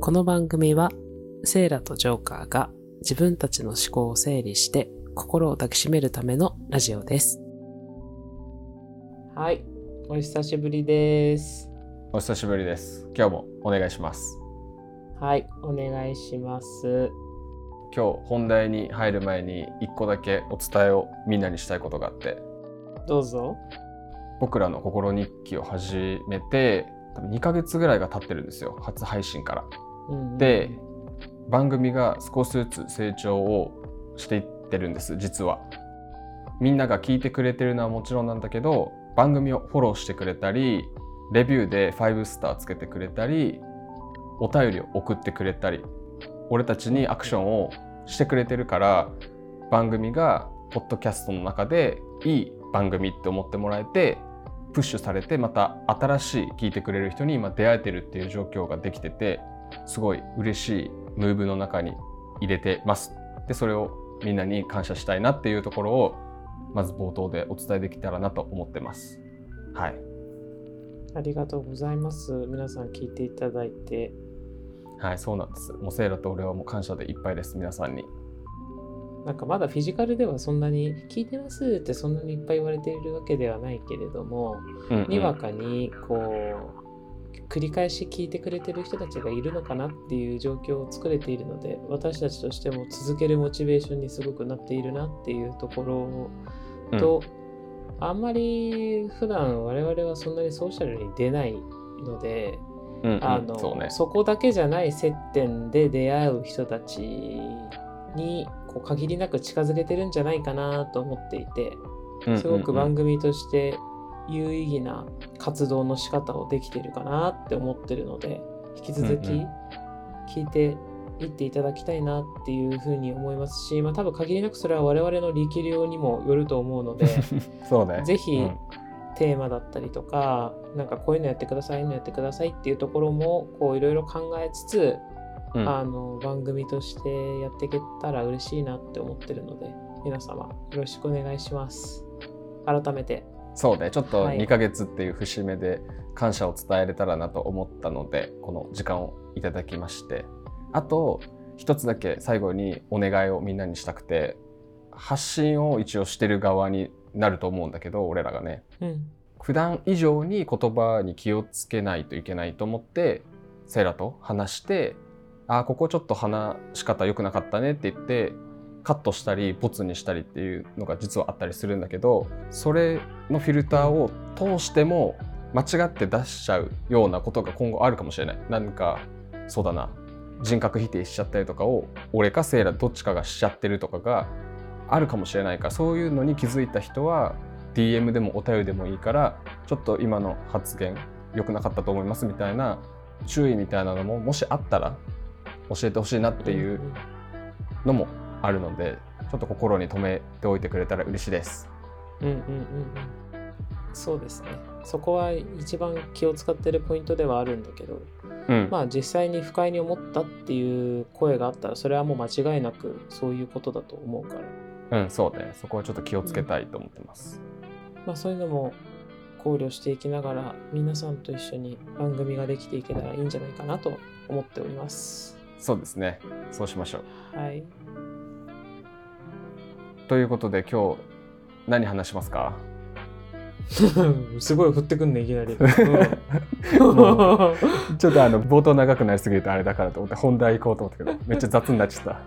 この番組はセイラとジョーカーが自分たちの思考を整理して心を抱きしめるためのラジオです。はい、お久しぶりです。お久しぶりです。今日もお願いします。はい、お願いします。今日本題に入る前に一個だけお伝えをみんなにしたいことがあって、どうぞ。僕らの心日記を始めて多分2ヶ月ぐらいが経ってるんですよ。初配信から。うんうんで、番組が少しずつ成長をしていってるんです。実は。みんなが聞いてくれてるのはもちろんなんだけど、番組をフォローしてくれたり、レビューで5スターつけてくれたり、お便りを送ってくれたり、俺たちにアクションをしてくれてるから、番組がポッドキャストの中でいい番組って思ってもらえて、プッシュされてまた新しい聞いてくれる人に今出会えてるっていう状況ができててすごい嬉しいムーブの中に入れてます。でそれをみんなに感謝したいなっていうところをまず冒頭でお伝えできたらなと思ってます。はい。ありがとうございます。皆さん聞いていただいて。はいそうなんです。もうセイラと俺はもう感謝でいっぱいです皆さんになんかまだフィジカルではそんなに聞いてますってそんなにいっぱい言われているわけではないけれども、うんうん。にわかにこう繰り返し聞いてくれてる人たちがいるのかなっていう状況を作れているので私たちとしても続けるモチベーションにすごくなっているなっていうところと、あんまり普段我々はそんなにソーシャルに出ないので、うんうん。あのそうね。そこだけじゃない接点で出会う人たちにこう限りなく近づけてるんじゃないかなと思っていてすごく番組として有意義な活動の仕方をできてるかなって思ってるので引き続き聞いていっていただきたいなっていうふうに思いますし、まあ、多分限りなくそれは我々の力量にもよると思うので そうね。ぜひうん。テーマだったりとかなんかこういうのやってくださいああいうのやってくださいっていうところもこういろいろ考えつつ、うん。あの番組としてやっていけたら嬉しいなって思ってるので皆様よろしくお願いします。改めて。そうね。ちょっとはい。2ヶ月っていう節目で感謝を伝えれたらなと思ったのでこの時間をいただきまして。あと一つだけ最後にお願いをみんなにしたくて発信を一応してる側になると思うんだけど俺らがね。うん。普段以上に言葉に気をつけないといけないと思ってセイラと話して「あここちょっと話し方良くなかったね」って言ってカットしたりボツにしたりっていうのが実はあったりするんだけどそれのフィルターを通しても間違って出しちゃうようなことが今後あるかもしれない。なんかそうだな人格否定しちゃったりとかを俺かセイラどっちかがしちゃってるとかがあるかもしれないからそういうのに気づいた人は DM でもお便りでもいいからちょっと今の発言良くなかったと思いますみたいな注意みたいなのももしあったら教えてほしいなっていうのもあるのでちょっと心に留めておいてくれたら嬉しいです。うんうんうんうんそうですねそこは一番気を使ってるポイントではあるんだけどうん、まあ実際に不快に思ったっていう声があったらそれはもう間違いなくそういうことだと思うからうん、そうねそこはちょっと気をつけたいと思ってます。まあ、そういうのも考慮していきながら皆さんと一緒に番組ができていけたらいいんじゃないかなと思っております。そうですねそうしましょう。はい。ということで今日何話しますか？すごい振ってくんねいきなり。もちょっとあの冒頭長くなりすぎるとあれだからと思って本題行こうと思ったけどめっちゃ雑になっちゃった。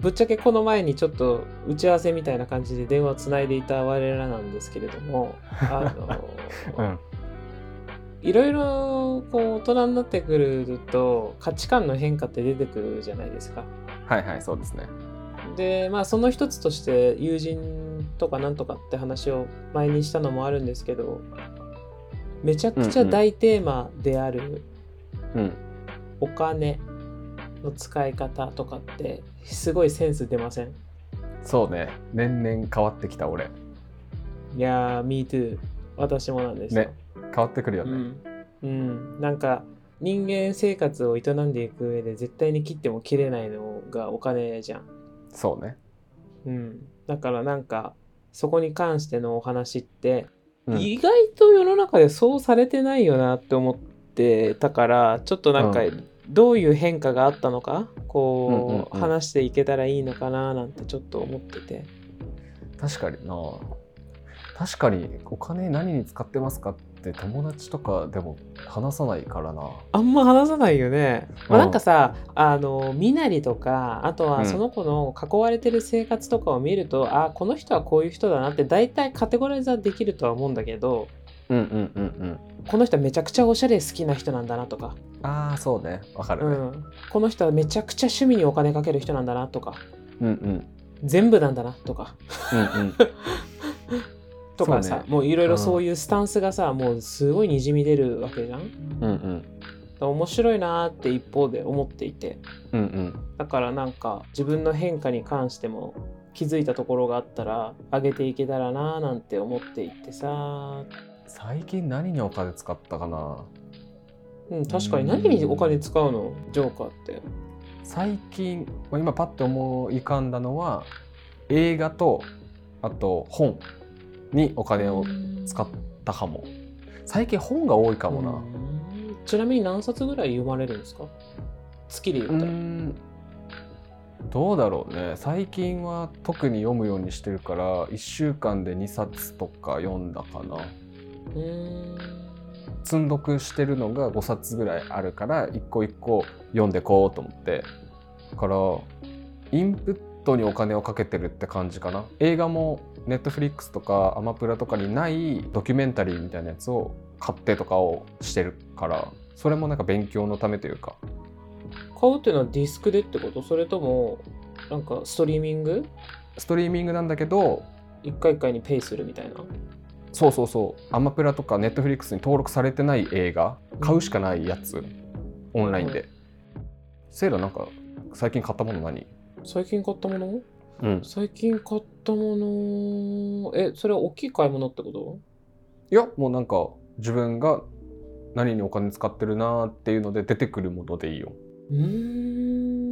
ぶっちゃけこの前にちょっと打ち合わせみたいな感じで電話をつないでいた我らなんですけれども、あの うんいろいろこう大人になってくると価値観の変化って出てくるじゃないですか。はいはいそうですね。でまあその一つとして友人とかなんとかって話を前にしたのもあるんですけどめちゃくちゃ大テーマであるうん。お金の使い方とかってすごいセンス出ません？そうね。年々変わってきた俺。いやー Me too 私もなんですよ、ね変わってくるよね。うん、うん、なんか人間生活を営んでいく上で絶対に切っても切れないのがお金じゃん。そうね。うん、だからなんかそこに関してのお話ってうん。意外と世の中でそうされてないよなって思ってたからちょっとなんかうん。どういう変化があったのかうんうんこううん話していけたらいいのかななんてちょっと思ってて。確かにな。確かにお金何に使ってますかって友達とかでも話さないからな。あんま話さないよね、まあ、うん。なんかさあの身なりとかあとうん。はその子の囲われてる生活とかを見ると、あこの人はこういう人だなって大体カテゴライズはできるとは思うんだけどうんうんうんうん。この人はめちゃくちゃおしゃれ好きな人なんだなとか、ああそうね。わかる。ね、うん、この人はめちゃくちゃ趣味にお金かける人なんだなとか。うん、うん。全部なんだなとか。うんうん とかさ、ねもういろいろそういうスタンスがさ、もうすごいにじみ出るわけじゃん？うんうん。面白いなーって一方で思っていて。うんうん。だからなんか自分の変化に関しても気づいたところがあったら上げていけたらなーなんて思っていてさ。最近何にお金使ったかな？うん確かに。何にお金使うの？ジョーカーって。最近まあ今パッと思い浮かんだのは映画とあと本にお金を使ったかも。最近本が多いかもな。うん。ちなみに何冊ぐらい読まれるんですか？月でう言ったら。ん。どうだろうね。最近は特に読むようにしてるから1週間で2冊とか読んだかな。積んどくしてるのが5冊ぐらいあるから一個一個読んでこうと思って。だからインプットにお金をかけてるって感じかな。映画もネットフリックスとかアマプラとかにないドキュメンタリーみたいなやつを買ってとかをしてるからそれもなんか勉強のためというか。買うっていうのはディスクでってこと？それともなんかストリーミング？ストリーミングなんだけど一回一回にペイするみたいな？そうそうそう。アマプラとかネットフリックスに登録されてない映画買うしかないやつオンラインで。セイラなんか最近買ったもの何？最近買ったもの？うん。最近買ったものえそれは大きい買い物ってこと？いやもうなんか自分が何にお金使ってるなーっていうので出てくるものでいいよ。うーん。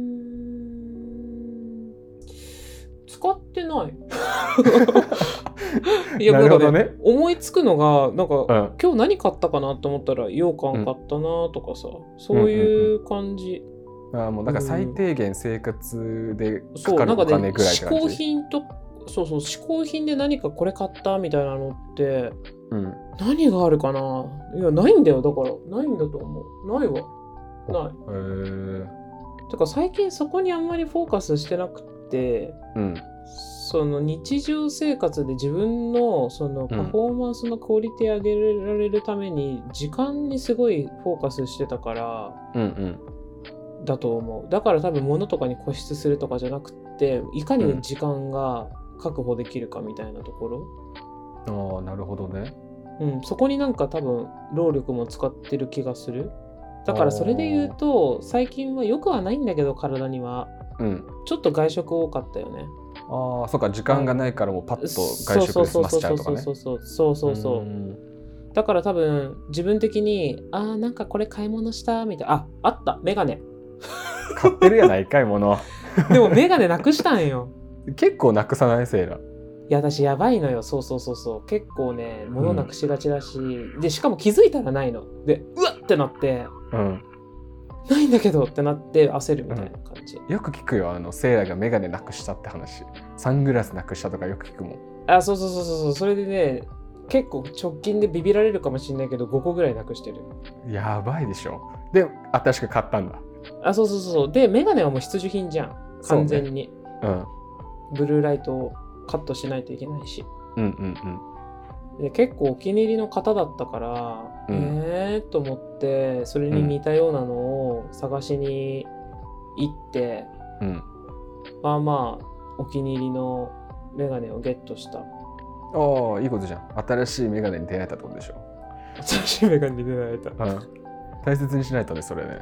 使ってない。いやなるほね。思いつくのがなんか、うん。今日何買ったかなと思ったら羊羹買ったなとかさ、そういう感じ、あーもうなん。か最低限生活でかそうかるお金ぐらいって嗜好感じ、品とそうそう嗜好品で何かこれ買ったみたいなのってうん、何があるかな？いやないんだよ。だからないんだと思う。ないわ。ない。へー。てか最近そこにあんまりフォーカスしてなくってうん。その日常生活で自分のそのパフォーマンスのクオリティ上げられるために時間にすごいフォーカスしてたからうんうんだと思う。だから多分物とかに固執するとかじゃなくっていかに時間が確保できるかみたいなところ、ああなるほどね。うん、そこになんか多分労力も使ってる気がする。だからそれで言うと最近はよくはないんだけど体には。うん。ちょっと外食多かったよね。ああそっか時間がないからもうパッと外食で済ませちゃうとかね。そうそうそうそうそうそううんだから多分自分的にあーなんかこれ買い物したみたいなああったメガネ買ってるやないかいものでもメガネなくしたんよ。結構なくさない？セイラいや私やばいのよ。そうそうそうそう。結構ね物なくしがちだし、でしかも気づいたらないの。でうわっってなって。うん。ないんだけどってなって焦るみたいな感じ、よく聞くよあのセイラがメガネなくしたって話。サングラスなくしたとかよく聞くもん。あそうそうそうそうそう。それでね結構直近でビビられるかもしれないけど5個ぐらいなくしてる。やばいでしょ。で新しく買ったんだあそうそうそうそう。でメガネはもう必需品じゃん。完全に、うん。ブルーライトをカットしないといけないし。うんうんうん。で結構お気に入りの方だったから、うん。えーと思ってそれに似たようなのを探しに行って、うん。まあまあお気に入りのメガネをゲットした。ああいいことじゃん。新しいメガネに出会えたってことでしょ、新しいメガネに出会えた。うん、大切にしないとねそれね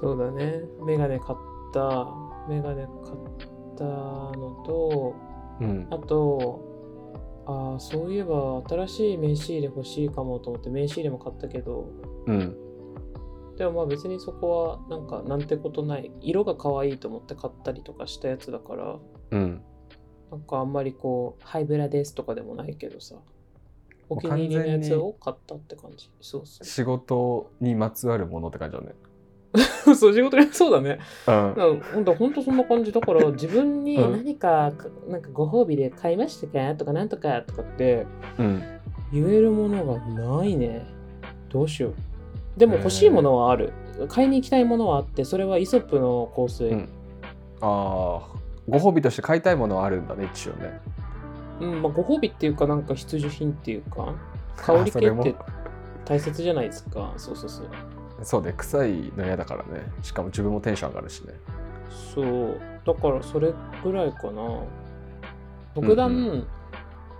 そうだね。メガネ買った。メガネ買ったのとうん。あとあーそういえば新しい名刺入れ欲しいかもと思って名刺入れも買ったけど。うん。でもまあ別にそこはなんかなんてことない。色が可愛いと思って買ったりとかしたやつだから。うん。なんかあんまりこうハイブラですとかでもないけどさ。お気に入りのやつを買ったって感じ。そうそ仕事にまつわるものって感じだね。う。そう、仕事に そうだね。うんうんほんと、ほんとそんな感じ。だから、自分にうん何か、なんかご褒美で買いましたか？とか、なんとかとかってうん言えるものがないね。どうしよう。でも欲しいものはある。買いに行きたいものはあって、それはイソップの香水。うんああご褒美として買いたいものはあるんだね一応ねうん、まあ、ご褒美っていうか、なんか必需品っていうか、香り系って大切じゃないですか。そうそうそう。そうね臭いの嫌だからねしかも自分もテンション上がるしねそう。だから、それぐらいかな。特段、うん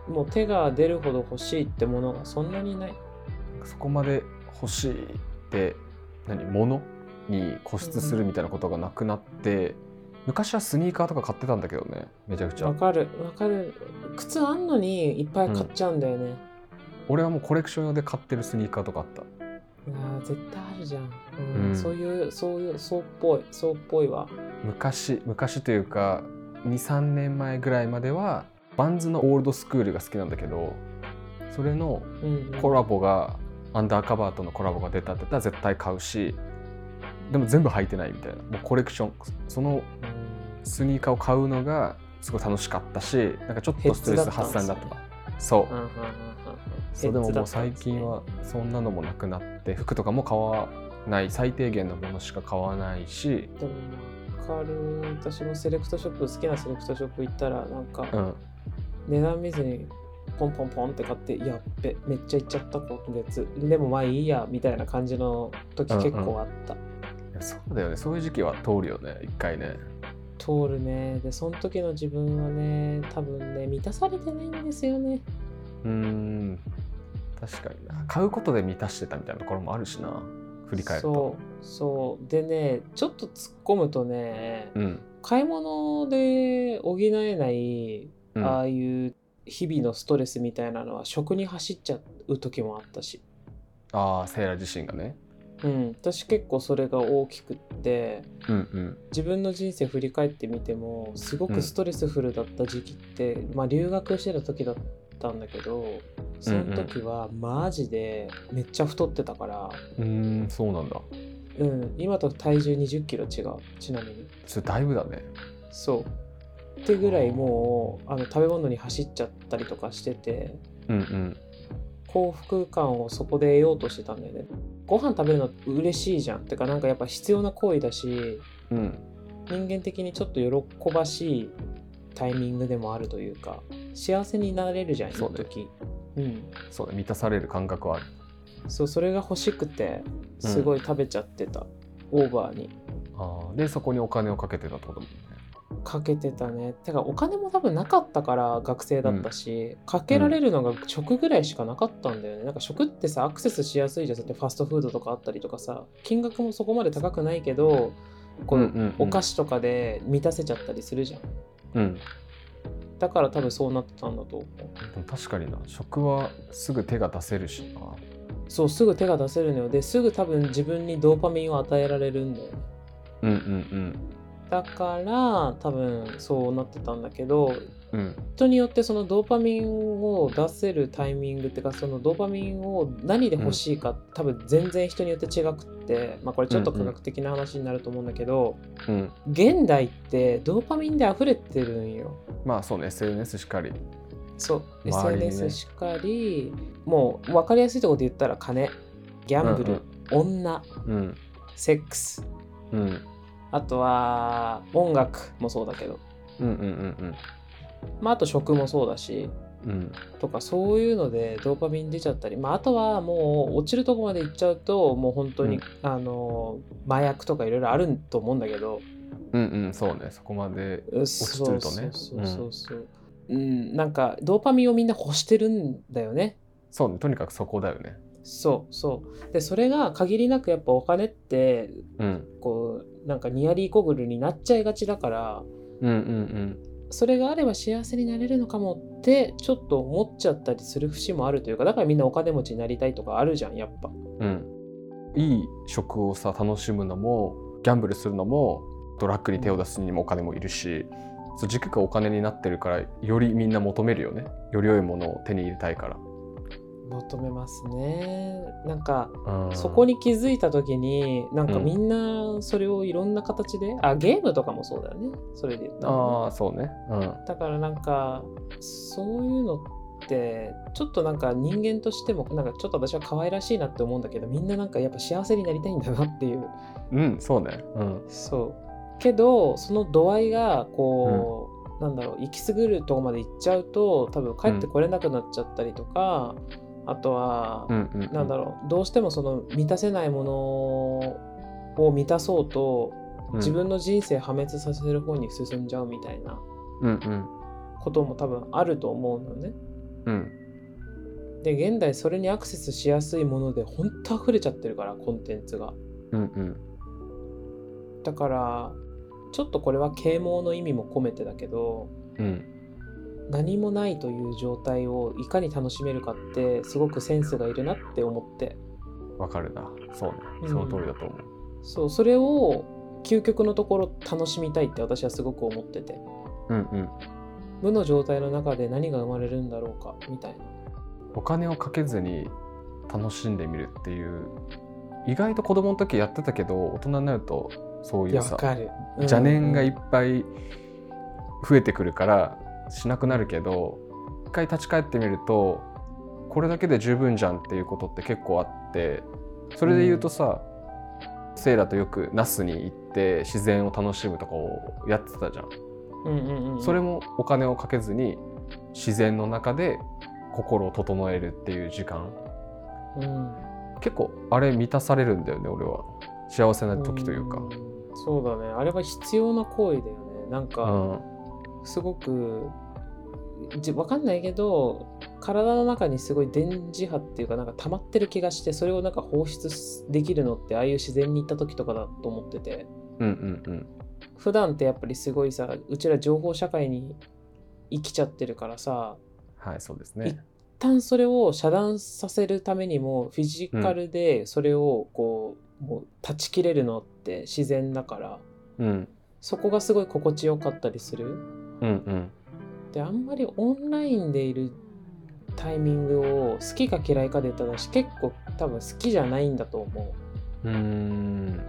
もう手が出るほど欲しいってものがそんなにない。そこまで欲しいって何物に固執するみたいなことがなくなって、昔はスニーカーとか買ってたんだけどねめちゃくちゃわかる、わかる。靴あんのにいっぱい買っちゃうんだよね。俺はもうコレクション用で買ってるスニーカーとかあったいやー絶対あるじゃん。うん。うん。そういう、そういう、そうっぽい、そうっぽいわ。昔昔というか23年前ぐらいまではバンズのオールドスクールが好きなんだけどそれのうんうん、コラボがアンダーカバーとのコラボが出たって言ったら絶対買うしでも全部履いてないみたいな。もうコレクションそのうん。スニーカーを買うのがすごい楽しかったしなんかちょっとストレス発散だった。そううんうんうんうんそうでももう最近はそんなのもなくなって服とかも買わない最低限のものしか買わないし、でもわかる私もセレクトショップ好きなセレクトショップ行ったらなんかうん、値段見ずにポンポンポンって買ってやっべめっちゃいっちゃった今月でもまあいいやみたいな感じの時結構あった、いやそうだよね。そういう時期は通るよね一回ね。通るね。でその時の自分はね多分ね満たされてないんですよね。うーん確かにな。買うことで満たしてたみたいなところもあるしな。振り返ると。そうそう。でねちょっと突っ込むとねうん。買い物で補えないうん。ああいう日々のストレスみたいなのは食に走っちゃう時もあったし、ああセイラ自身がね。うん、私結構それが大きくってうんうん。自分の人生振り返ってみてもすごくストレスフルだった時期って、まあ留学してた時だったんだけどその時はマジでめっちゃ太ってたから、うーんそうなんだ。うん、今と体重2 0キロ違う。ちなみに。それだいぶだね。そう。ってぐらいもうあの食べ物に走っちゃったりとかしててうんうん。幸福感をそこで得ようとしてたんだよね。ご飯食べるの嬉しいじゃん。てかなんかやっぱ必要な行為だしうん。人間的にちょっと喜ばしいタイミングでもあるというか幸せになれるじゃんそうね。一時。うん。そうね満たされる感覚はある。そうそれが欲しくてすごい食べちゃってた、オーバーに。あーでそこにお金をかけてたってことだもんね。かけてたね。てかお金も多分なかったから学生だったし、かけられるのが食ぐらいしかなかったんだよね。なんか食ってさアクセスしやすいじゃん。だってファストフードとかあったりとかさ。金額もそこまで高くないけどこう、うんうんうん。お菓子とかで満たせちゃったりするじゃんうんだから多分そうなってたんだと思う。でも確かにな食はすぐ手が出せるしな。そうすぐ手が出せるのよ。ですぐ多分自分にドーパミンを与えられるんだよね。うんうん。だから多分そうなってたんだけどうん。うん人によってそのドーパミンを出せるタイミングっていうかそのドーパミンを何で欲しいか、多分全然人によって違くってまあこれちょっと科学的な話になると思うんだけど、うん。現代ってドーパミンで溢れてるんよ。まあそうね SNS しっかり。そう SNS しかりもう分かりやすいところで言ったら金ギャンブル、女うん。セックスうん。あとは音楽もそうだけど。うんうんうんまああと食もそうだしうん。うんとかそういうのでドーパミン出ちゃったり、まあ、あとはもう落ちるとこまで行っちゃうともう本当に、うん。あの麻薬とかいろいろあると思うんだけど。うんうんそうね。そこまで落ちてるとね。そうそうそうそう、うん、なんかドーパミンをみんな欲してるんだよねそうねとにかくそこだよねそうそうでそれが限りなくやっぱお金ってうんこうなんかニアリーコグルになっちゃいがちだからうんうんそれがあれば幸せになれるのかもってちょっと思っちゃったりする節もあるというかだからみんなお金持ちになりたいとかあるじゃんやっぱ。うん。いい食をさ楽しむのもギャンブルするのもドラッグに手を出すにもお金もいるしそう軸がお金になってるからよりみんな求めるよね。より良いものを手に入れたいから。求めますね。なんかうん。そこに気づいた時になんかうん。みんなそれをいろんな形で、あゲームとかもそうだよね。それで言ったらね、ああそうね。うん。だからなんかそういうのってちょっとなんか人間としてもなんかちょっと私は可愛らしいなって思うんだけどみんななんかやっぱ幸せになりたいんだなっていう。うんそうね。うん。そう。けどその度合いがこう、なんだろう行き過ぎるとこまで行っちゃうと多分帰ってこれなくなっちゃったりとか、あとは、なんだろうどうしてもその満たせないものを満たそうとうん。自分の人生破滅させる方に進んじゃうみたいなことも多分あると思うのね。うん。で現代それにアクセスしやすいもので本当溢れちゃってるからコンテンツが。うんうん。だからちょっとこれは啓蒙の意味も込めてだけどうん何もないという状態をいかに楽しめるかってすごくセンスがいるなって思って。わかるな。そうね。うん。その通りだと思う。そうそれを究極のところ楽しみたいって私はすごく思ってて。うんうん。無の状態の中で何が生まれるんだろうかみたいな。お金をかけずに楽しんでみるっていう意外と子供の時やってたけど大人になるとそういいうさやわかる。邪念がいっぱぱい増えてくるからしなくなるけど一回立ち返ってみるとこれだけで十分じゃんっていうことって結構あってそれで言うとさ、セイラとよく那須に行って自然を楽しむとかをやってたじゃん。うんうんうん、それもお金をかけずに自然の中で心を整えるっていう時間。うん。結構あれ満たされるんだよね俺は。幸せな時というか。ん。そうだね。あれは必要な行為だよね。なんうか、んすごくじわかんないけど体の中にすごい電磁波っていうかなんか溜まってる気がしてそれをなんか放出できるのってああいう自然に行った時とかだと思ってて。うんうんうん。普段ってやっぱりすごいさうちら情報社会に生きちゃってるからさはいそうですね。一旦それを遮断させるためにもフィジカルでそれをこう、もう断ち切れるのって自然だからうん。そこがすごい心地よかったりする。うんうん。であんまりオンラインでいるタイミングを好きか嫌いかで言ったら私結構多分好きじゃないんだと思う。うーん。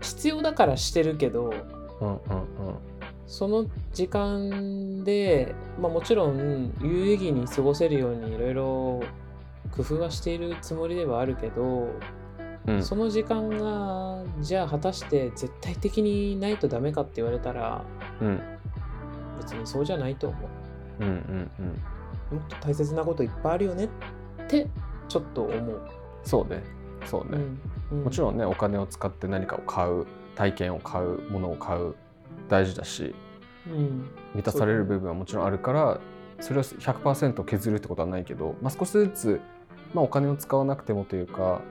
必要だからしてるけどうんうんその時間で、まあ、もちろん有意義に過ごせるようにいろいろ工夫はしているつもりではあるけど、うん。その時間がじゃあ果たして絶対的にないとダメかって言われたらうん別にそうじゃないと思う。うんうんうん。もっと大切なこといっぱいあるよね。ってちょっと思う、そうね。そうね、もちんろんねお金を使って何かを買う。体験を買うものを買う。大事だし。うん。満たされる部分はもちろんあるからそれを100%削るってことはないけど、まあ、少しずつ、まあ、お金を使わなくてもというか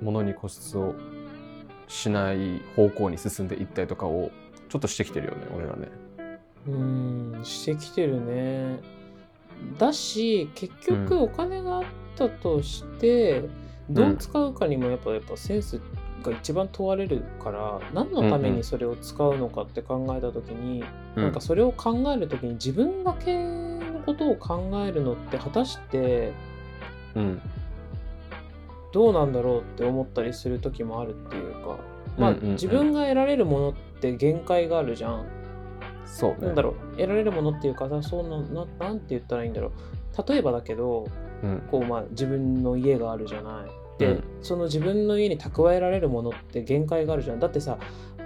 物に固執をしない方向に進んでいったりとかをちょっとしてきてるよね俺らね。うんしてきてるね。だし結局うん。お金があったとして、どう使うかにもやっぱやっぱセンスが一番問われるから何のためにそれを使うのかって考えた時に、なんかそれを考える時に自分だけのことを考えるのって果たしてうん。どうなんだろうって思ったりする時もあるっていうかまあ、うんうんうん。自分が得られるものって限界があるじゃん。そうね。なんだろう得られるものっていうかさそうなななんて言ったらいいんだろう。例えばだけどうん。こうまあ自分の家があるじゃない。で、うん。その自分の家に蓄えられるものって限界があるじゃん。だってさ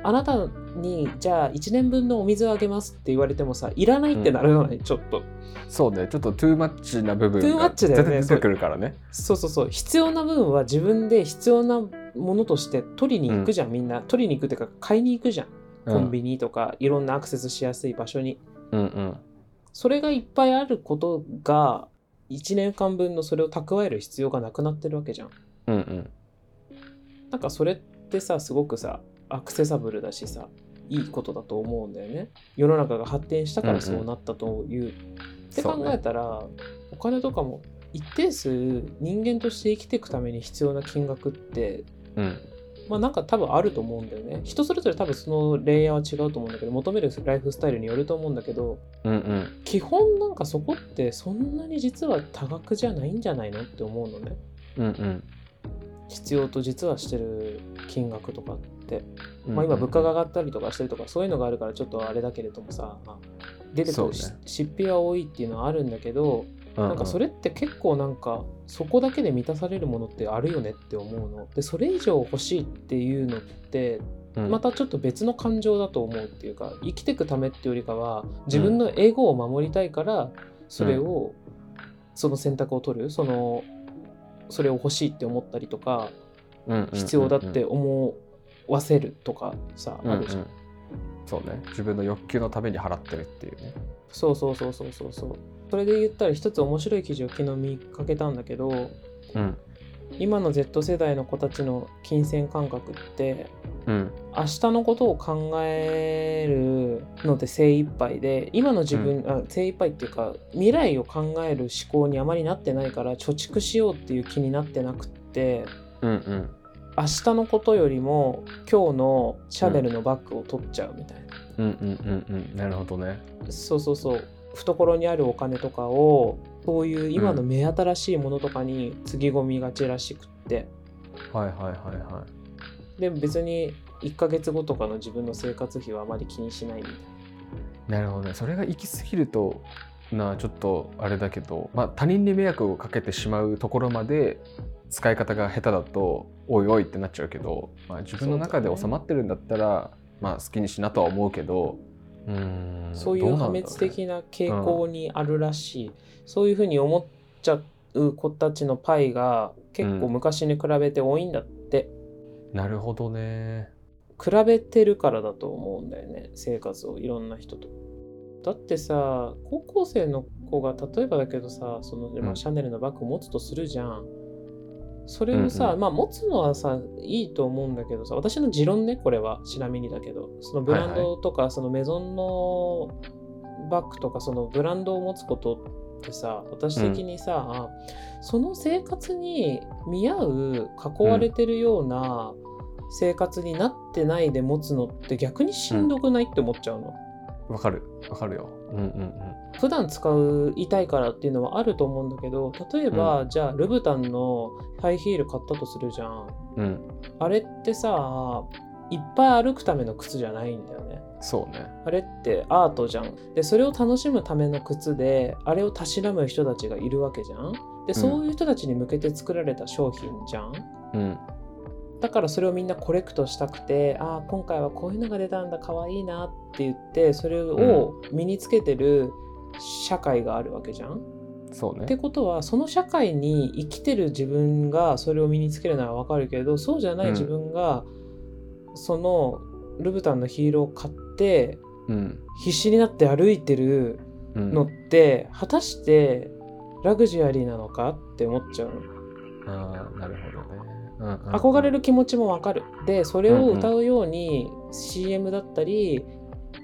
あなたにじゃあ1年分のお水をあげますって言われてもさいらないってならない、ちょっと。そうね。ちょっとトゥーマッチな部分が出てくるからね。そうそうそう。必要な分は自分で必要なものとして取りに行くじゃん、みんな。取りに行くっていうか買いに行くじゃんコンビニとか、いろんなアクセスしやすい場所に。うんうん。それがいっぱいあることが1年間分のそれを蓄える必要がなくなってるわけじゃん。うんうん。なんかそれってさすごくさアクセサブルだしさいいことだと思うんだよね。世の中が発展したからそうなったという、って考えたら、お金とかも一定数人間として生きていくために必要な金額ってうんまあなんか多分あると思うんだよね。人それぞれ多分そのレイヤーは違うと思うんだけど求めるライフスタイルによると思うんだけどうんうん。基本なんかそこってそんなに実は多額じゃないんじゃないのって思うのね。うんうん。必要と実はしてる金額とかって、うんまあ、今物価が上がったりとかしてるとかそういうのがあるからちょっとあれだけれどもさ、まあ出てくるね。出費は多いっていうのはあるんだけど、なんかそれって結構なんかそこだけで満たされるものってあるよねって思うの。でそれ以上欲しいっていうのってうん。またちょっと別の感情だと思うっていうか生きていくためっていうよりかは自分のエゴを守りたいからそれを、その選択を取るそのそれを欲しいって思ったりとか必要だって思わせるとかさ、うんうん。あるじゃん。そうね。自分の欲求のために払ってるっていうね。そうそうそうそうそうそう。それで言ったら一つ面白い記事を昨日見かけたんだけどうん。今の Z 世代の子たちの金銭感覚ってうん。明日のことを考えるので精一杯で今の自分、あ精一杯っていうか未来を考える思考にあまりなってないから貯蓄しようっていう気になってなくってうんうん。明日のことよりも今日のシャネルのバッグを取っちゃうみたいな、うんうんうんうん。なるほどね。そうそうそう懐にあるお金とかをそういう今の目新しいものとかにつぎ込みがちらしくって、はいはいはいはい。でも別に1ヶ月後とかの自分の生活費はあまり気にしないみたいな。なるほどね。それが行き過ぎるとなちょっとあれだけど、まあ、他人に迷惑をかけてしまうところまで使い方が下手だとおいおいってなっちゃうけど、まあ、自分の中で収まってるんだったら、まあ、好きにしなとは思うけどうーん。そういう破滅的な傾向にあるらしい、そういうふうに思っちゃう子たちのパイが結構昔に比べて多いんだって、なるほどね。比べてるからだと思うんだよね生活をいろんな人と。だってさ高校生の子が例えばだけどさその、まあ、うん。シャネルのバッグを持つとするじゃん。それをさ、うんうん。まあ持つのはさいいと思うんだけどさ私の持論ねこれは。ちなみにだけど。そのブランドとか、そのメゾンのバッグとかそのブランドを持つことってさ私的にさ、その生活に見合う囲われてるような生活になってないで持つのって逆にしんどくないって思っちゃうの。わかる。わかるようんうん普段使ういたいからっていうのはあると思うんだけど例えば、じゃあルブタンのハイヒール買ったとするじゃん。うん。うんあれってさいっぱい歩くための靴じゃないんだよね。そうね。あれってアートじゃん。でそれを楽しむための靴であれをたしなむ人たちがいるわけじゃん。でそういう人たちに向けて作られた商品じゃん、うんだからそれをみんなコレクトしたくてああ今回はこういうのが出たんだかわいいなって言ってそれを身につけてる社会があるわけじゃん？そうね。ってことはその社会に生きてる自分がそれを身につけるのはわかるけどそうじゃない自分が、そのルブタンのヒールを買ってうん。必死になって歩いてるうん。のって果たしてラグジュアリーなのかって思っちゃうの。ああなるほどね、うんうんうん。憧れる気持ちもわかる。で、それを歌うように CM だったり、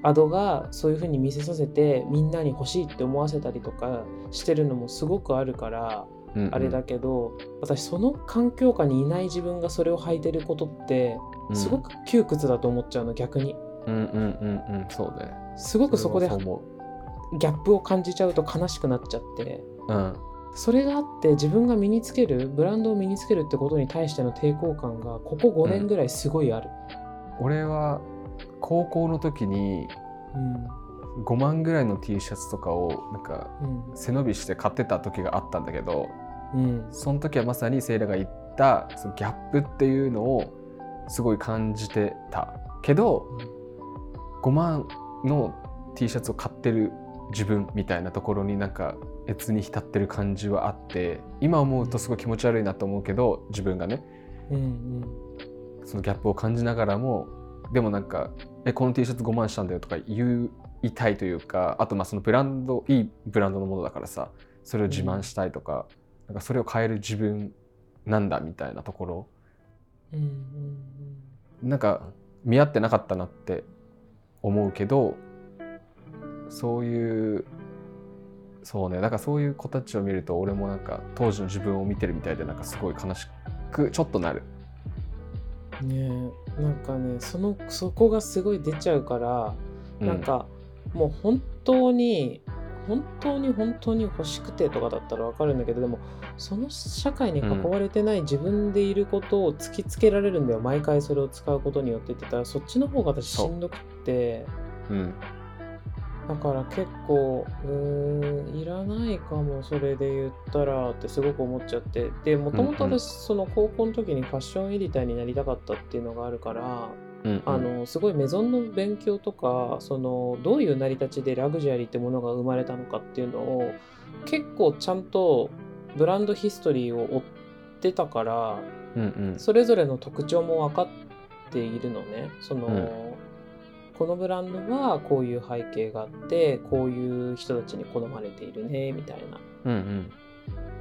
アドがそういう風に見せさせてみんなに欲しいって思わせたりとかしてるのもすごくあるからうんうん。あれだけど、私その環境下にいない自分がそれを履いてることってすごく窮屈だと思っちゃうの逆に。うんうんうんうん。うんそうねすごくそこでギャップを感じちゃうと悲しくなっちゃって。ううんそれがあって自分が身につけるブランドを身につけるってことに対しての抵抗感がここ5年ぐらいすごいある。俺は高校の時にうん5万ぐらいの T シャツとかをなんかうん。背伸びして買ってた時があったんだけどうん。その時はまさにセイラが言ったそのギャップっていうのをすごい感じてたけど5万の T シャツを買ってる自分みたいなところになんか越に浸ってる感じはあって今思うとすごい気持ち悪いなと思うけど自分がね。うんそのギャップを感じながらもでもなんか「えこの T シャツ5万したんだよ」とか言いたいというかあとまあそのブランドいいブランドのものだからさそれを自慢したいとか,、なんかそれを変える自分なんだみたいなところ。うんうんうん。なんか見合ってなかったなって思うけどそういうそうね。だからそういう子たちを見ると俺もなんか当時の自分を見てるみたいでなんかすごい悲しくちょっとなる。ねえなんかねそのそこがすごい出ちゃうから、うなんかもう本当に本当に本当に欲しくてとかだったらわかるんだけどでもその社会に囲われてない自分でいることを突きつけられるんだよ、毎回それを使うことによってって言ったらそっちの方が私しんどくって。うんだから結構うーんいらないかもそれで言ったらってすごく思っちゃって。でもともとうんうん。私その高校の時にファッションエディターになりたかったっていうのがあるからうんあのすごいメゾンの勉強とかそのどういう成り立ちでラグジュアリーってものが生まれたのかっていうのを結構ちゃんとブランドヒストリーを追ってたからうんうん。それぞれの特徴も分かっているのね。その、うんこのブランドはこういう背景があってこういう人たちに好まれているねみたいな。うんうん。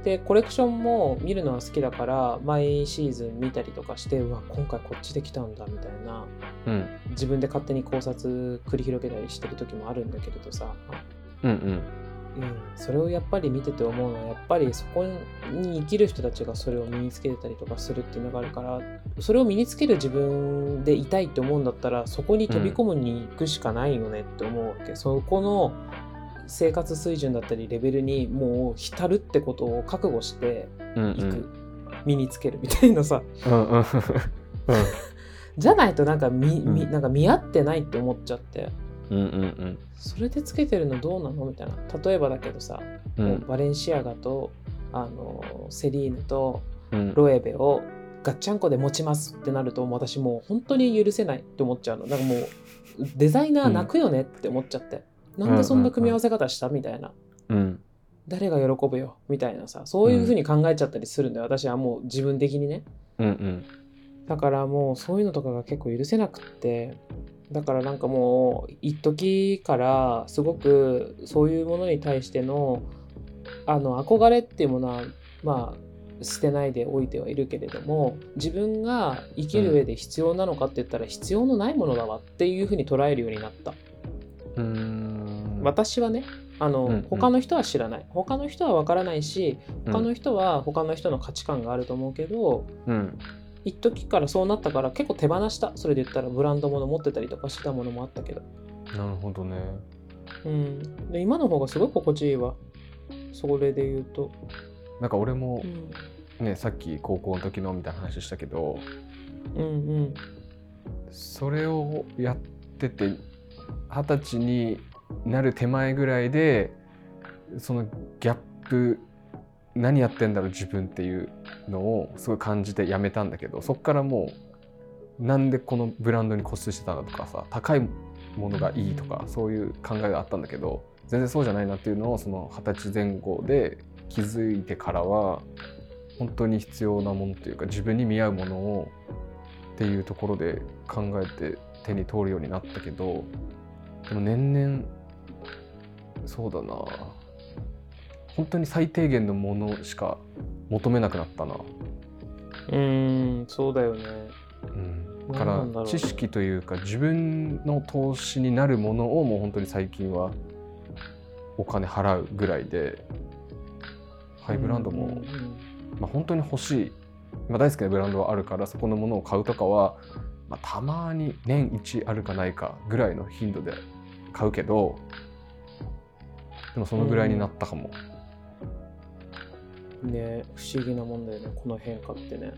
でコレクションも見るのは好きだから毎シーズン見たりとかしてうわ今回こっちで来たんだみたいな。うん。自分で勝手に考察繰り広げたりしてる時もあるんだけれどさ、うんうんうん、それをやっぱり見てて思うのはやっぱりそこに生きる人たちがそれを身につけてたりとかするっていうのがあるからそれを身につける自分でいたいって思うんだったらそこに飛び込むに行くしかないよねって思うわけ、そこの生活水準だったりレベルにもう浸るってことを覚悟してうんいく、身につけるみたいなさ。うん。うん。じゃないとなんかみ、みうん。なんか見合ってないって思っちゃってうんうんそれでつけてるのどうなの？みたいな。例えばだけどさ、うん。バレンシアガとあのセリーヌとうん。ロエベをガッチャンコで持ちますってなるともう私もう本当に許せないって思っちゃうの。だからもうデザイナー泣くよねって思っちゃって、なんでそんな組み合わせ方したみたいな。うん。誰が喜ぶよみたいなさそういうふうに考えちゃったりするんだよ、私はもう自分的にね。うんうん。だからもうそういうのとかが結構許せなくってだからなんかもう一時からすごくそういうものに対してのあの憧れっていうものはまあ捨てないでおいてはいるけれども自分が生きる上で必要なのかって言ったら必要のないものだわっていうふうに捉えるようになった。うーん。私はねあの、うんうん。他の人は知らない。他の人は分からないしうん。他の人は他の人の価値観があると思うけど、うん一時からそうなったから結構手放した。それで言ったらブランド物持ってたりとかしたものもあったけど。なるほどね。うん。で今の方がすごい心地いいわ。それで言うと。なんか俺もうん。ねさっき高校の時のみたいな話したけどうんうん。それをやってて二十歳になる手前ぐらいでそのギャップ何やってんだろう自分っていうのをすごい感じてやめたんだけどそっからもうなんでこのブランドに固執してたんだとかさ高いものがいいとかそういう考えがあったんだけど全然そうじゃないなっていうのをその二十歳前後で気づいてからは本当に必要なものというか自分に見合うものをっていうところで考えて手に通るようになったけどでも年々そうだな。本当に最低限のものしか求めなくなったな。うんそうだよね。うん、だから知識というか自分の投資になるものをもう本当に最近はお金払うぐらいでハイブランドも、まあ、本当に欲しい、まあ、大好きなブランドはあるからそこのものを買うとかは、まあ、たまに年1あるかないかぐらいの頻度で買うけどでもそのぐらいになったかも。うんね不思議なもんだよねこの変化ってね。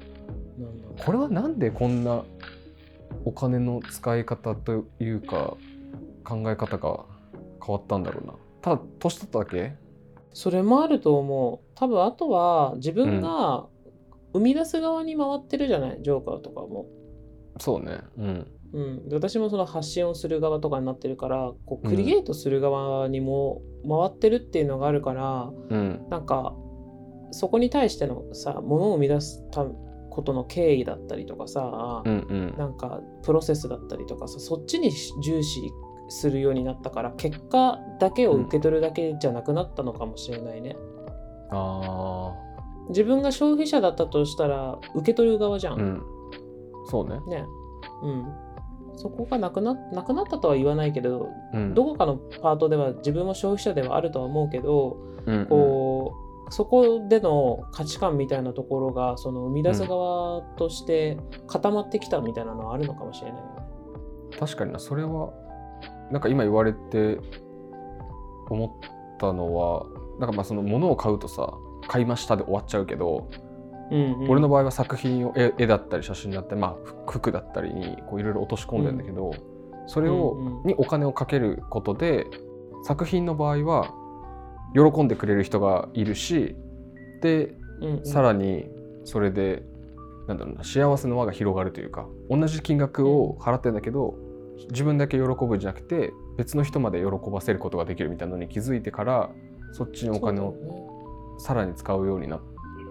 なんだろう。これはなんでこんなお金の使い方というか考え方が変わったんだろうな。ただ年取っただけ？それもあると思う。多分あとは自分が生み出す側に回ってるじゃない？ジョーカーとかも。そうね。うん。うん、で私もその発信をする側とかになってるからこうクリエイトする側にも回ってるっていうのがあるから、うん。なんかそこに対してのさものを生み出すたことの経緯だったりとかさ、うんうんなんかプロセスだったりとかさそっちに重視するようになったから結果だけを受け取るだけじゃなくなったのかもしれないね。あ自分が消費者だったとしたら受け取る側じゃん。あうんそうねね。うん。そこがなくななくなったとは言わないけど、うんどこかのパートでは自分も消費者ではあるとは思うけど、うんうんこうそこでの価値観みたいなところがその生み出す側として固まってきたみたいなのはあるのかもしれないよね。確かになそれはなんか今言われて思ったのはなんかまあその物を買うとさ買いましたで終わっちゃうけど、うんうん、俺の場合は作品を絵絵だったり写真だったり、まあ、服だったりにこういろいろ落とし込んでるんだけど、それを、うんうんにお金をかけることで作品の場合は喜んでくれる人がいるしでうんうん。さらにそれでなんだろうな幸せの輪が広がるというか同じ金額を払ってんだけど自分だけ喜ぶんじゃなくて別の人まで喜ばせることができるみたいなのに気づいてからそっちにお金をさらに使うようになっ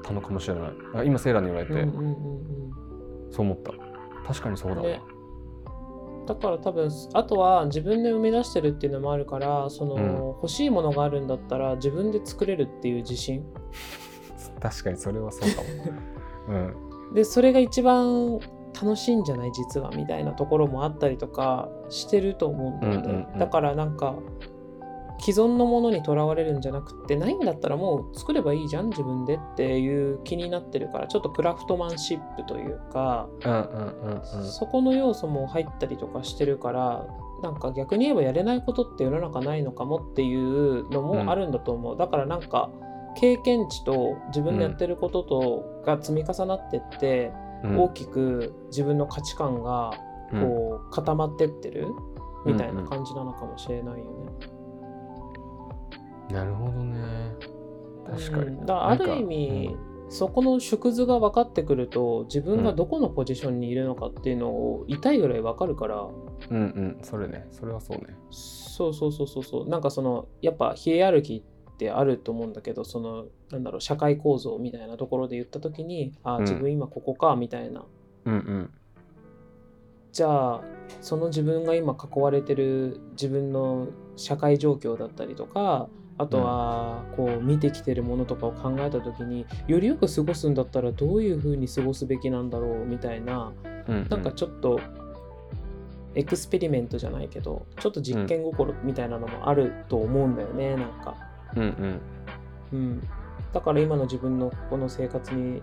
たのかもしれない。だから今セイラに言われて。うんうんうんうん。そう思った。確かにそうだわ、ねだから多分あとは自分で生み出してるっていうのもあるからその、うん。欲しいものがあるんだったら自分で作れるっていう自信。確かにそれはそうかも。うん。でそれが一番楽しいんじゃない？実はみたいなところもあったりとかしてると思うんだよね、うんうんうん。だからなんか既存のものにとらわれるんじゃなくってないんだったらもう作ればいいじゃん自分でっていう気になってるからちょっとクラフトマンシップというか、うんうんうんうん。そこの要素も入ったりとかしてるからなんか逆に言えばやれないことって世の中ないのかもっていうのもあるんだと思う、だからなんか経験値と自分でやってることとが積み重なってって、うん。大きく自分の価値観がうんこう固まってってるみたいな感じなのかもしれないよね。なるほどね。確かに、うん。だある意味、そこの縮図が分かってくると自分がどこのポジションにいるのかっていうのを痛いぐらい分かるから、うんうん。それね。それはそうね。そうそうそうそうそう。なんかそのやっぱヒエラルキーってあると思うんだけどそのなんだろう社会構造みたいなところで言った時にあうん。自分今ここかみたいな、うんうん。じゃあその自分が今囲われてる自分の社会状況だったりとかあとはこう見てきてるものとかを考えた時によりよく過ごすんだったらどういうふうに過ごすべきなんだろうみたいなうんうん。なんかちょっとエクスペリメントじゃないけどちょっと実験心みたいなのもあると思うんだよねなんか。うんうん。うん、だから今の自分のここの生活に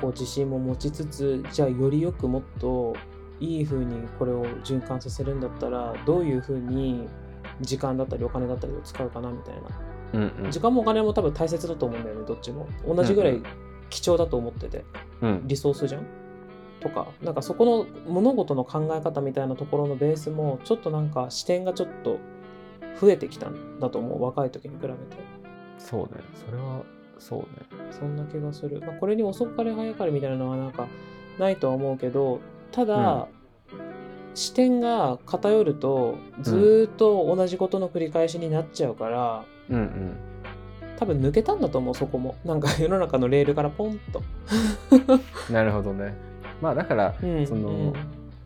こう自信も持ちつつじゃあよりよくもっといい風にこれを循環させるんだったらどういう風に時間だったりお金だったりを使うかなみたいな。うんうん。時間もお金も多分大切だと思うんだよねどっちも。同じぐらいうんうん。貴重だと思ってて。うん。リソースじゃんとかなんかそこの物事の考え方みたいなところのベースもちょっとなんか視点がちょっと増えてきたんだと思う若い時に比べて。そうね。それは。そうねそんな気がする、まあ、これに遅かれ早かれみたいなのはなんかないとは思うけどただ、視点が偏るとずーっと同じことの繰り返しになっちゃうから、うんうん。多分抜けたんだと思うそこも。なんか 世の中のレールからポンと、なるほどね。まあだからうんそのうん。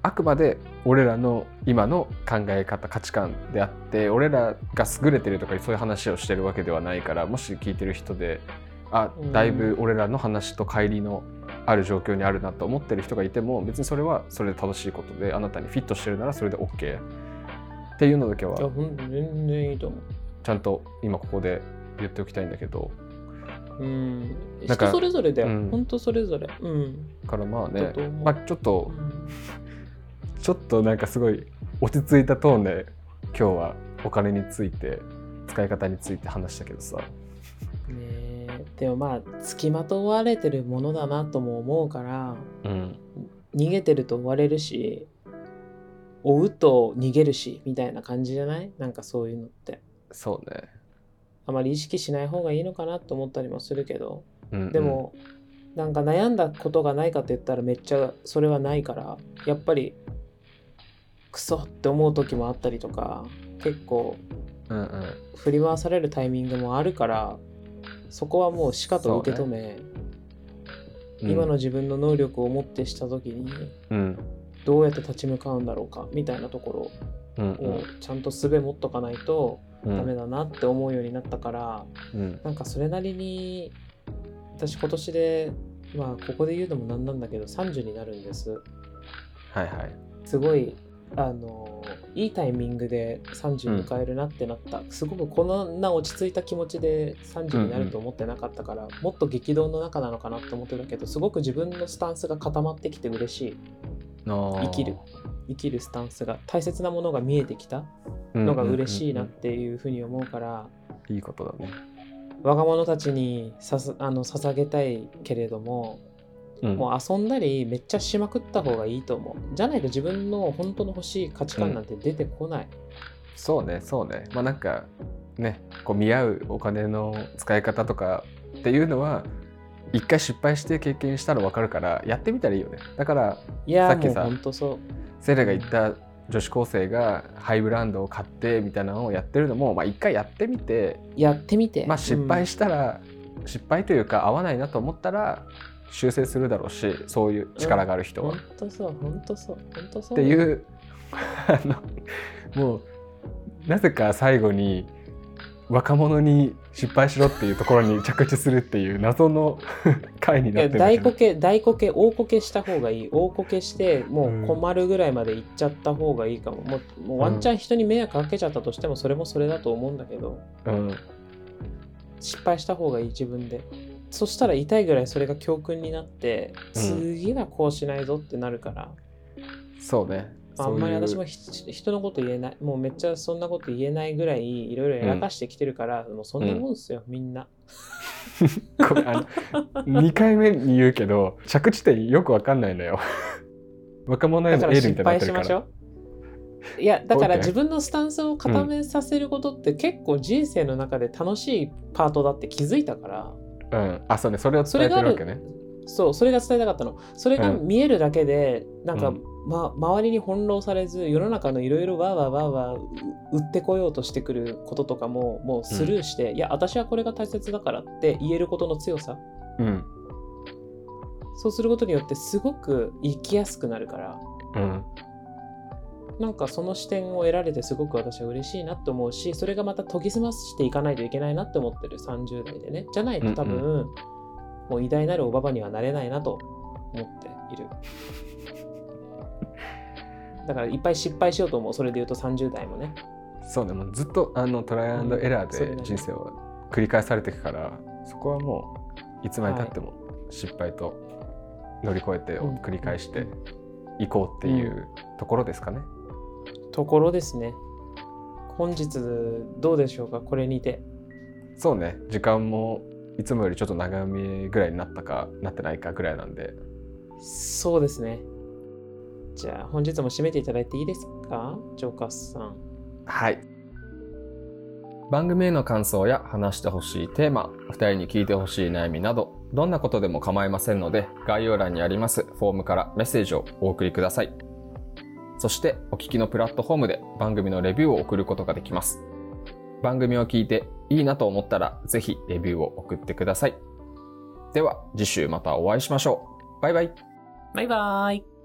あくまで俺らの今の考え方価値観であって俺らが優れてるとかそういう話をしてるわけではないからもし聞いてる人であうん。だいぶ俺らの話と乖離のある状況にあるなと思ってる人がいても別にそれはそれで正しいことであなたにフィットしてるならそれで OK っていうのだけいやはほんと全然いいと思う。ちゃんと今ここで言っておきたいんだけど。うん。人それぞれだよ、うん。ほんとそれぞれ。うん。だからまあねまあちょっとうん。ちょっとなんかすごい落ち着いたトーンで今日はお金について使い方について話したけどさでもまあ付きまとわれてるものだなとも思うからうん。逃げてると追われるし追うと逃げるしみたいな感じじゃない？なんかそういうのって。そうね、あまり意識しない方がいいのかなと思ったりもするけど。うんうん。でも、なんか悩んだことがないかって言ったらめっちゃそれはないからやっぱりクソって思う時もあったりとか結構振り回されるタイミングもあるからそこはもうしかと受け止め、うん今の自分の能力をもってした時にうん。どうやって立ち向かうんだろうかみたいなとこうんろをちゃんと術持っとかないとうん。ダメだなって思うようになったから、うん。なんかそれなりに私今年でまあここで言うのもなんなんだけど30になるんです。はいはい。すごいあのいいタイミングで30迎えるなってなった、すごくこんな落ち着いた気持ちで30になると思ってなかったから、もっと激動の中なのかなって思ってたけどすごく自分のスタンスが固まってきて嬉しい。生生きる。生きるスタンスが大切なものが見えてきたのが嬉しいなっていうふうに思うから、いいことだね。若者たちにさすあの捧げたいけれども、うん。もう遊んだりめっちゃしまくった方がいいと思う。じゃないと自分の本当の欲しい価値観なんて出てこない、そうねそうね。まあなんかねこう見合うお金の使い方とかっていうのは一回失敗して経験したら分かるからやってみたらいいよね。だからさっきさ本当そう。セレが言った女子高生がハイブランドを買ってみたいなのをやってるのもまあ一回やってみてやってみて。まあ失敗し、したら、失敗というか合わないなと思ったら修正するだろうしそういう力がある人は、本当そう本当そう本当そう。っていう あのもうなぜか最後に若者に失敗しろっていうところに着地するっていう謎の 回になってる大こけ大こけ大こけした方がいい。大こけしてもうん。う困るぐらいまでいっちゃった方がいいかも、もうもうワンチャン人に迷惑かけちゃったとしてもそれもそれだと思うんだけど。うん、失敗した方がいい自分でそしたら痛いぐらいそれが教訓になって、うん。次はこうしないぞってなるから。そうね。あんまり私もひ人のこと言えない。もうめっちゃそんなこと言えないぐらいいろいろやらかしてきてるから、もうそんなもんですよ、みんな。これあの2回目に言うけど着地点よくわかんないのよ。若者へのエールみたいになってるか失敗しましょらう。いやだから自分のスタンスを固めさせることって結構人生の中で楽しいパートだって気づいたから、うん。あそうね。それをそ伝えてるわけね。そうそれが伝えたかったの。それがうん。見えるだけで、なんか、うん。ま、周りに翻弄されず世の中のいろいろわーわーわーわ売ってこようとしてくることとかももうスルーして、いや私はこれが大切だからって言えることの強さ。うん。そうすることによってすごく生きやすくなるから。うんなんかその視点を得られてすごく私は嬉しいなって思うしそれがまた研ぎ澄ましていかないといけないなって思ってる30代でね。じゃないと多分、うん。もう偉大なるおばばにはなれないなと思っている。だからいっぱい失敗しようと思うそれで言うと30代もね。そうねもうずっとあのトライアンドエラーで人生を繰り返されていくからそこはもういつまでたっても失敗と乗り越えてを繰り返していこうっていうところですかね。ところですね。本日どうでしょうか？これにて。そうね。時間もいつもよりちょっと長めぐらいになったかなってないかぐらいなんで。そうですね。じゃあ本日も締めていただいていいですか？ジョーカスさん。はい。番組への感想や話してほしいテーマ2人に聞いてほしい悩みなどどんなことでも構いませんので概要欄にありますフォームからメッセージをお送りくださいそしてお聞きのプラットフォームで番組のレビューを送ることができます。番組を聞いていいなと思ったらぜひレビューを送ってください。では次週またお会いしましょう。バイバイ。バイバイ。